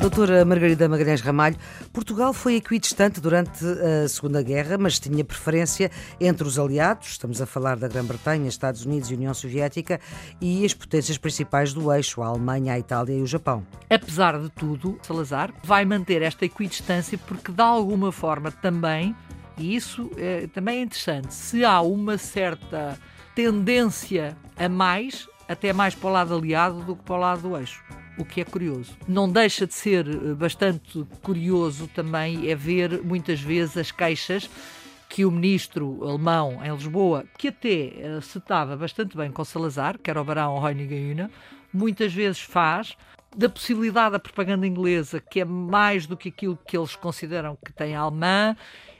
Doutora Margarida Magalhães Ramalho, Portugal foi equidistante durante a Segunda Guerra, mas tinha preferência entre os aliados, estamos a falar da Grã-Bretanha, Estados Unidos e União Soviética, e as potências principais do eixo, a Alemanha, a Itália e o Japão. Apesar de tudo, Salazar vai manter esta equidistância porque, de alguma forma, também, e isso é, também é interessante, se há uma certa tendência a mais, até mais para o lado aliado do que para o lado do eixo o que é curioso. Não deixa de ser eh, bastante curioso também é ver muitas vezes as queixas que o ministro alemão em Lisboa, que até uh, se estava bastante bem com Salazar, que era o barão Reunigen muitas vezes faz, da possibilidade da propaganda inglesa, que é mais do que aquilo que eles consideram que tem alemã,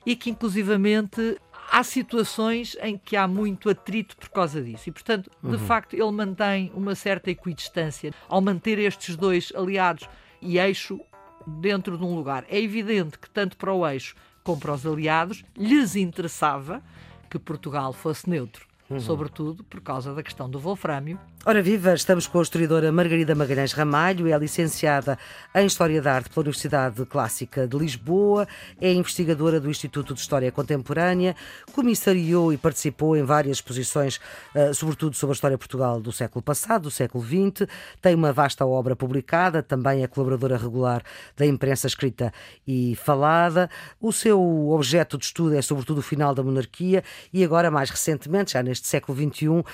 e que inclusivamente há situações em que há muito atrito por causa disso. E, portanto, de uhum. facto, ele mantém uma certa equidistância ao manter estes dois aliados e eixo dentro de um lugar. É evidente que, tanto para o eixo como para os aliados, lhes interessava que Portugal fosse neutro uhum. sobretudo por causa da questão do wolframio. Ora viva, estamos com a historiadora Margarida Magalhães Ramalho, é licenciada em História da Arte pela Universidade Clássica de Lisboa, é investigadora do Instituto de História Contemporânea, comissariou e participou em várias exposições, eh, sobretudo sobre a história de Portugal do século passado, do século XX, tem uma vasta obra publicada, também é colaboradora regular da imprensa escrita e falada. O seu objeto de estudo é sobretudo o final da monarquia e agora, mais recentemente, já neste neste século XXI,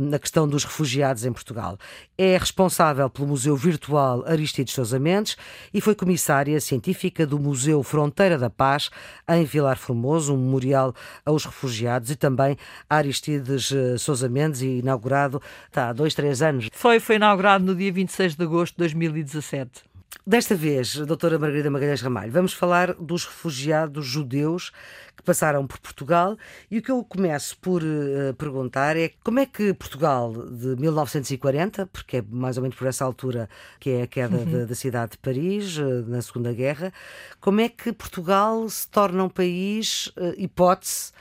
na questão dos refugiados em Portugal. É responsável pelo Museu Virtual Aristides Sousa Mendes e foi comissária científica do Museu Fronteira da Paz em Vilar Formoso, um memorial aos refugiados e também a Aristides eh, Sousa Mendes, inaugurado tá, há dois, três anos. Foi, foi inaugurado no dia 26 de agosto de 2017. Desta vez, doutora Margarida Magalhães Ramalho, vamos falar dos refugiados judeus que passaram por Portugal e o que eu começo por uh, perguntar é como é que Portugal de 1940, porque é mais ou menos por essa altura que é a queda uhum. da, da, cidade de Paris, uh, na Segunda Guerra, como é que Portugal se torna um país, uh, hipótese,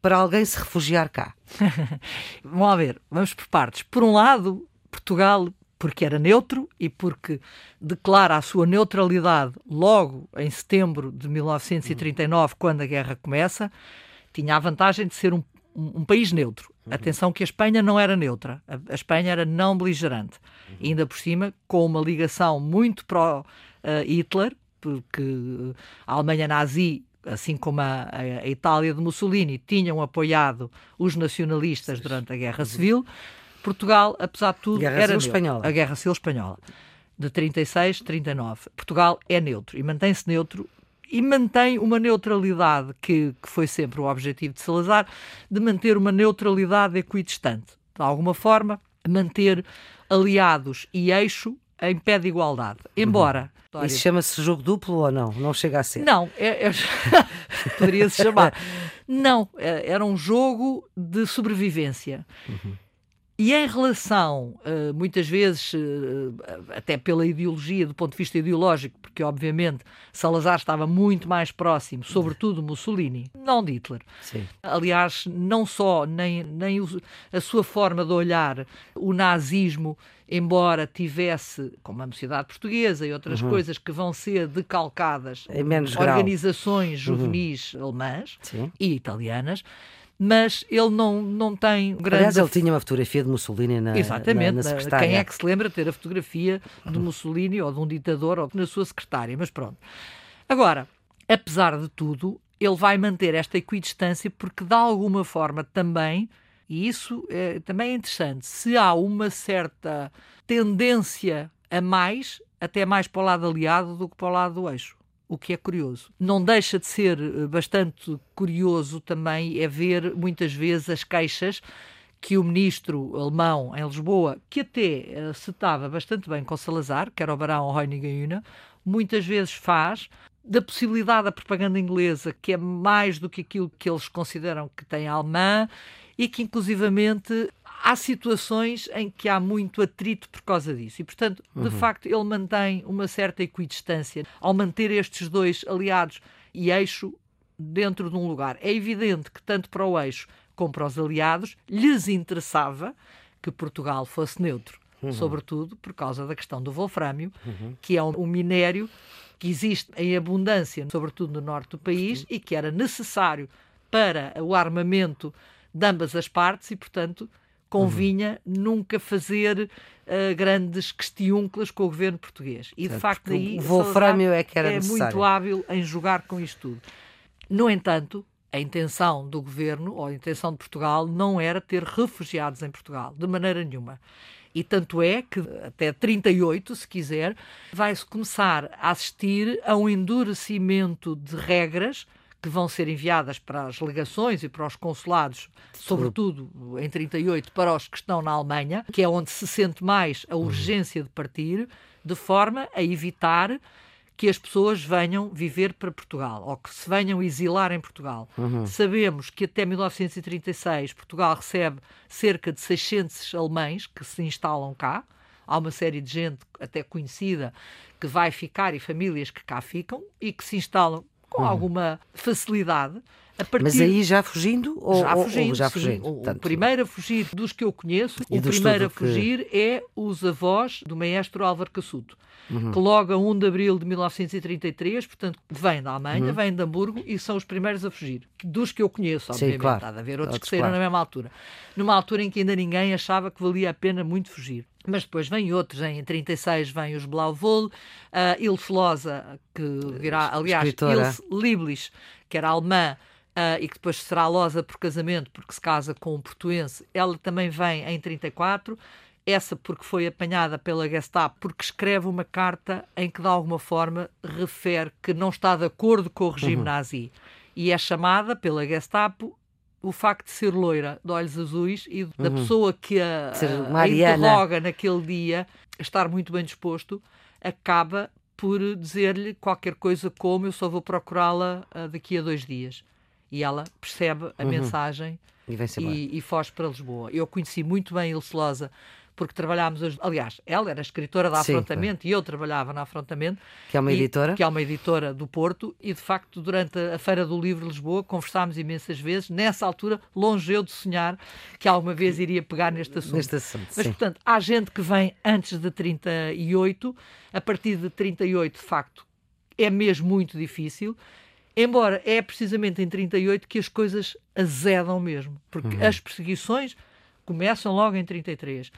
para alguém se refugiar cá? vamos ver, vamos por partes. Por um lado, Portugal porque era neutro e porque declara a sua neutralidade logo em setembro de 1939, uhum. quando a guerra começa, tinha a vantagem de ser um, um, um país neutro. Uhum. Atenção que a Espanha não era neutra, a, a Espanha era não beligerante. Uhum. E ainda por cima, com uma ligação muito pró-Hitler, uh, porque a Alemanha nazi assim como a, a, Itália de Mussolini, tinham apoiado os nacionalistas durante a Guerra uhum. Civil. Portugal, apesar de tudo, Guerra era Civil Espanhola. A Guerra Civil Espanhola. De 36, 39. Portugal é neutro e mantém-se neutro e mantém uma neutralidade que, que foi sempre o objetivo de Salazar, de manter uma neutralidade equidistante. De alguma forma, manter aliados e eixo em pé de igualdade. Embora. Uhum. Isso chama-se jogo duplo ou não? Não chega a ser? Não, é, é... poderia-se chamar. Não, é, era um jogo de sobrevivência. Uhum. E em relação, uh, muitas vezes, uh, até pela ideologia, do ponto de vista ideológico, porque obviamente Salazar estava muito mais próximo, sobretudo Mussolini, não de Hitler. Sim. Aliás, não só, nem, nem a sua forma de olhar o nazismo, embora tivesse, como a sociedade portuguesa e outras uhum. coisas que vão ser decalcadas, organizações grau. Uhum. juvenis uhum. alemãs Sim. e italianas, mas ele não, não tem grande. Aliás, ele tinha uma fotografia de Mussolini na, Exatamente, na, na Quem é que se lembra de ter a fotografia de Mussolini ou de um ditador ou na sua secretária? Mas pronto. Agora, apesar de tudo, ele vai manter esta equidistância porque, de alguma forma, também, e isso é, também é interessante, se há uma certa tendência a mais, até mais para o lado aliado do que para o lado do eixo o que é curioso. Não deixa de ser eh, bastante curioso também é ver muitas vezes as queixas que o ministro alemão em Lisboa, que até uh, se estava bastante bem com Salazar, que era o barão Reunigen muitas vezes faz da possibilidade da propaganda inglesa, que é mais do que aquilo que eles consideram que tem alemã, e que inclusivamente há situações em que há muito atrito por causa disso. E, portanto, de uhum. facto, ele mantém uma certa equidistância ao manter estes dois aliados e eixo dentro de um lugar. É evidente que, tanto para o eixo como para os aliados, lhes interessava que Portugal fosse neutro. Uhum. Sobretudo por causa da questão do wolframio, uhum. que é um minério que existe em abundância, sobretudo no norte do país, e que era necessário para o armamento de ambas as partes e, portanto, convinha uhum. nunca fazer uh, grandes questiúnculas com o governo português. E, de facto, daí o Wolframio é que era é necessário. muito hábil em jogar com isto tudo. No entanto, a intenção do governo, ou a intenção de Portugal, não era ter refugiados em Portugal, de maneira nenhuma. E tanto é que até 38, se quiser, vai-se começar a assistir a um endurecimento de regras que vão ser enviadas para as legações e para os consulados, sobretudo em 38, para os que estão na Alemanha, que é onde se sente mais a urgência de partir, de forma a evitar que as pessoas venham viver para Portugal ou que se venham exilar em Portugal. Uhum. Sabemos que até 1936 Portugal recebe cerca de 600 alemães que se instalam cá. Há uma série de gente até conhecida que vai ficar e famílias que cá ficam e que se instalam com uhum. alguma facilidade. Partir... Mas aí já fugindo? Ou, já fugindo, ou já fugindo. O, Tanto... primeiro a fugir dos que eu conheço, e o primeiro a fugir que... é os avós do maestro Álvaro Cassuto uhum. que logo a 1 de abril de 1933, portanto, vem da Alemanha, uhum. vem de Hamburgo e são os primeiros a fugir. Dos que eu conheço, obviamente. Sim, claro. Há de haver outros, que saíram na mesma altura. Numa altura em que ainda ninguém achava que valia a pena muito fugir. Mas depois vêm outros, em 36 vêm os Blauvol, uh, Ilse Loza, que virá, aliás, Escritora. Ilse Liblis, que era alemã, Uh, e que depois será losa por casamento, porque se casa com um portuense, ela também vem em 34 essa porque foi apanhada pela Gestapo, porque escreve uma carta em que de alguma forma refere que não está de acordo com o regime uhum. nazi. E é chamada pela Gestapo o facto de ser loira, de olhos azuis e da uhum. pessoa que a, a interroga naquele dia, estar muito bem disposto, acaba por dizer-lhe qualquer coisa como eu só vou procurá-la uh, daqui a dois dias. E ela percebe a uhum. mensagem e, e, e, foge para Lisboa. Eu conheci muito bem Ilse Loza porque trabalhámos, aliás, ela era escritora da Afrontamento Sim, e eu trabalhava na Afrontamento. Que é uma e, editora? Que é uma editora do Porto e, de facto, durante a Feira do Livro de Lisboa conversámos imensas vezes. Nessa altura, longe eu de sonhar que alguma vez iria pegar neste assunto. Neste assunto, Mas, sim. portanto, há gente que vem antes de 38, a partir de 38, de facto, é mesmo muito difícil. Embora é precisamente em 38 que as coisas azedam mesmo, porque uhum. as perseguições começam logo em 33.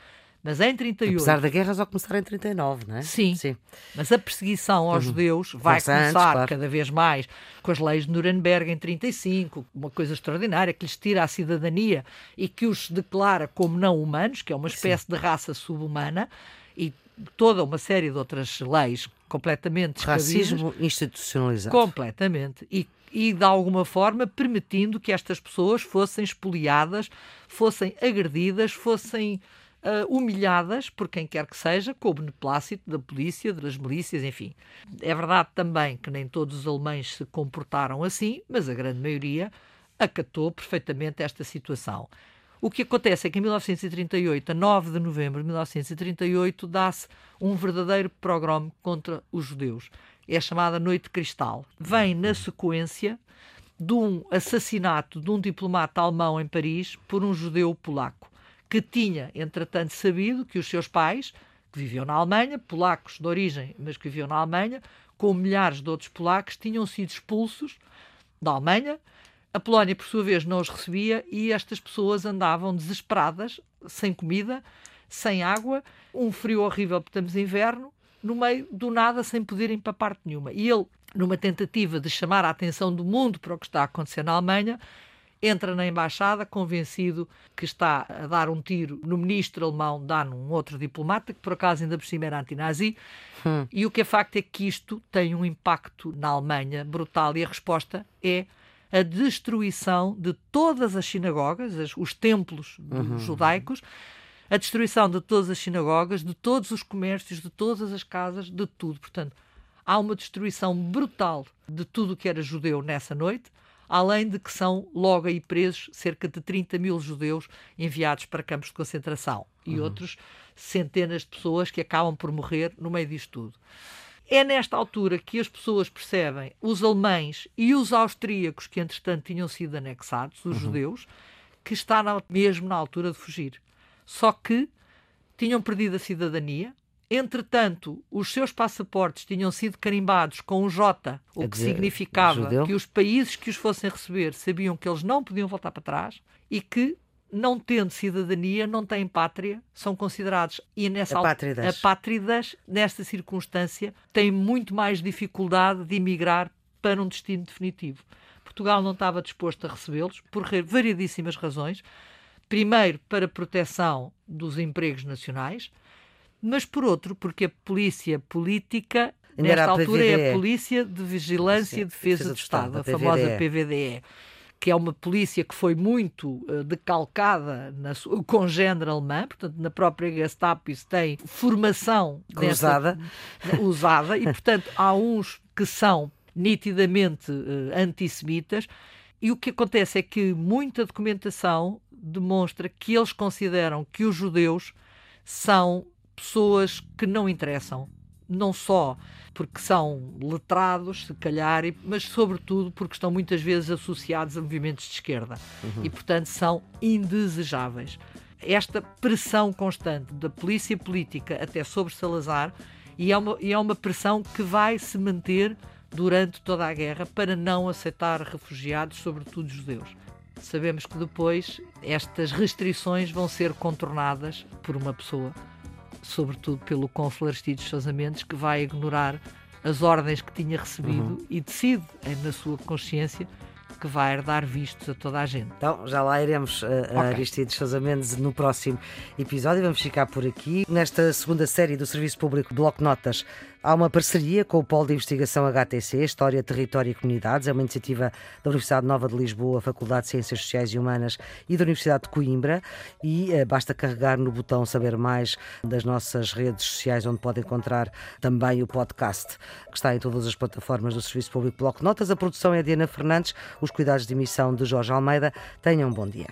Mas em 38. Apesar da guerra só começar em 39, não é? Sim. Sim. Mas a perseguição aos uhum. judeus vai Começa começar antes, claro. cada vez mais com as leis de Nuremberg em 35, uma coisa extraordinária que lhes tira a cidadania e que os declara como não humanos, que é uma espécie Sim. de raça subhumana, e toda uma série de outras leis completamente Racismo institucionalizado. Completamente. E e, de alguma forma, permitindo que estas pessoas fossem espoliadas, fossem agredidas, fossem uh, humilhadas por quem quer que seja, com o beneplácito da polícia, das milícias, enfim. É verdade também que nem todos os alemães se comportaram assim, mas a grande maioria acatou perfeitamente esta situação. O que acontece é que em 1938, a 9 de novembro de 1938, dá-se um verdadeiro programa contra os judeus. É chamada Noite Cristal. Vem na sequência de um assassinato de um diplomata alemão em Paris por um judeu polaco que tinha, entretanto, sabido que os seus pais, que viviam na Alemanha, polacos de origem, mas que viviam na Alemanha, com milhares de outros polacos, tinham sido expulsos da Alemanha. A Polónia, por sua vez, não os recebia e estas pessoas andavam desesperadas, sem comida, sem água, um frio horrível, porque estamos em inverno, no meio do nada, sem poderem para parte nenhuma. E ele, numa tentativa de chamar a atenção do mundo para o que está a acontecer na Alemanha, entra na embaixada convencido que está a dar um tiro no ministro alemão, dá num outro diplomata, que por acaso ainda por cima era antinazi, hum. e o que é facto é que isto tem um impacto na Alemanha brutal e a resposta é a destruição de todas as sinagogas, os templos uhum. judaicos, a destruição de todas as sinagogas, de todos os comércios, de todas as casas, de tudo. Portanto, há uma destruição brutal de tudo o que era judeu nessa noite além de que são logo aí presos cerca de 30 mil judeus enviados para campos de concentração e uhum. outros centenas de pessoas que acabam por morrer no meio disto tudo. É nesta altura que as pessoas percebem, os alemães e os austríacos, que entretanto tinham sido anexados, os uhum. judeus, que está na, mesmo na altura de fugir. Só que tinham perdido a cidadania, Entretanto, os seus passaportes tinham sido carimbados com um J, o que dizer, significava judeu? que os países que os fossem receber sabiam que eles não podiam voltar para trás e que, não tendo cidadania, não têm pátria, são considerados e nessa apátridas. apátridas, nesta circunstância, têm muito mais dificuldade de emigrar para um destino definitivo. Policial não estava disposto a recebê-los por variedíssimas razões. Primeiro, para proteção dos empregos nacionais, mas por outro, porque a polícia política, nesta altura, é a Polícia de Vigilância e Defesa, Defesa do Estado, Estado a, a famosa PVDE que é uma polícia que foi muito uh, decalcada na sua congênere alemã, portanto, na própria Gestapo isso tem formação usada. usada, e portanto há uns que são nitidamente uh, antissemitas, e o que acontece é que muita documentação demonstra que eles consideram que os judeus são pessoas que não interessam, não só porque são letrados, se calhar, mas sobretudo porque estão muitas vezes associados a movimentos de esquerda uhum. e, portanto, são indesejáveis. Esta pressão constante da polícia política até sobre Salazar e é uma, e é uma pressão que vai se manter durante toda a guerra para não aceitar refugiados, sobretudo judeus. Sabemos que depois estas restrições vão ser contornadas por uma pessoa sobretudo pelo cônsul Aristides Sousa Mendes, que vai ignorar as ordens que tinha recebido uhum. e decide, na sua consciência, que vai dar vistos a toda a gente. Então, já lá iremos a, a okay. Aristides Sousa Mendes no próximo episódio. Vamos ficar por aqui. Nesta segunda série do Serviço Público Bloco Notas, há uma parceria com o Polo de Investigação HTC, História, Território e Comunidades. É uma iniciativa da Universidade Nova de Lisboa, Faculdade de Ciências Sociais e Humanas e da Universidade de Coimbra. E eh, basta carregar no botão Saber Mais das nossas redes sociais, onde pode encontrar também o podcast, que está em todas as plataformas do Serviço Público Bloco Notas. A produção é Diana Fernandes, os cuidados de emissão de Jorge Almeida. Tenham um bom dia.